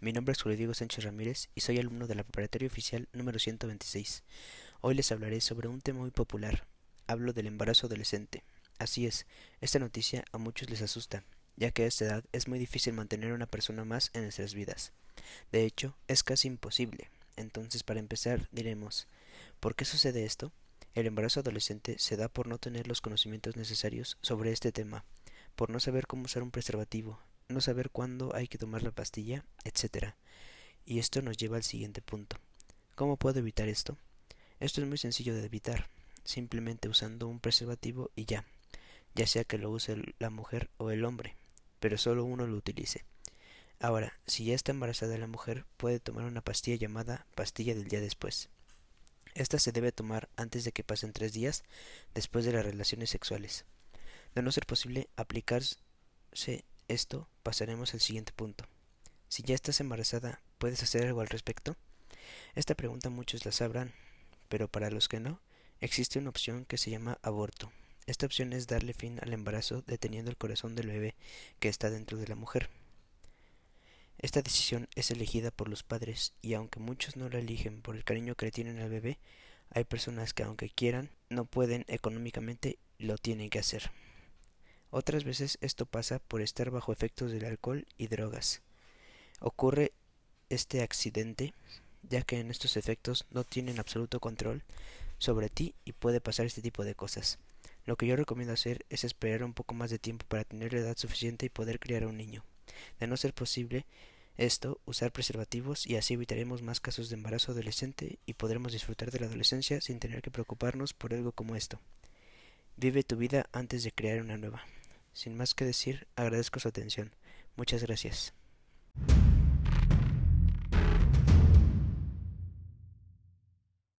Mi nombre es Julio Diego Sánchez Ramírez y soy alumno de la preparatoria oficial número 126. Hoy les hablaré sobre un tema muy popular. Hablo del embarazo adolescente. Así es, esta noticia a muchos les asusta, ya que a esta edad es muy difícil mantener a una persona más en nuestras vidas. De hecho, es casi imposible. Entonces, para empezar, diremos, ¿por qué sucede esto? El embarazo adolescente se da por no tener los conocimientos necesarios sobre este tema, por no saber cómo usar un preservativo, no saber cuándo hay que tomar la pastilla, etc. Y esto nos lleva al siguiente punto. ¿Cómo puedo evitar esto? Esto es muy sencillo de evitar, simplemente usando un preservativo y ya, ya sea que lo use la mujer o el hombre, pero solo uno lo utilice. Ahora, si ya está embarazada la mujer, puede tomar una pastilla llamada pastilla del día después. Esta se debe tomar antes de que pasen tres días después de las relaciones sexuales. De no ser posible aplicarse esto, pasaremos al siguiente punto. Si ya estás embarazada, ¿puedes hacer algo al respecto? Esta pregunta muchos la sabrán, pero para los que no, existe una opción que se llama aborto. Esta opción es darle fin al embarazo deteniendo el corazón del bebé que está dentro de la mujer. Esta decisión es elegida por los padres y aunque muchos no la eligen por el cariño que le tienen al bebé, hay personas que aunque quieran no pueden económicamente lo tienen que hacer. Otras veces esto pasa por estar bajo efectos del alcohol y drogas. Ocurre este accidente ya que en estos efectos no tienen absoluto control sobre ti y puede pasar este tipo de cosas. Lo que yo recomiendo hacer es esperar un poco más de tiempo para tener la edad suficiente y poder criar a un niño. De no ser posible esto, usar preservativos y así evitaremos más casos de embarazo adolescente y podremos disfrutar de la adolescencia sin tener que preocuparnos por algo como esto. Vive tu vida antes de crear una nueva. Sin más que decir, agradezco su atención. Muchas gracias.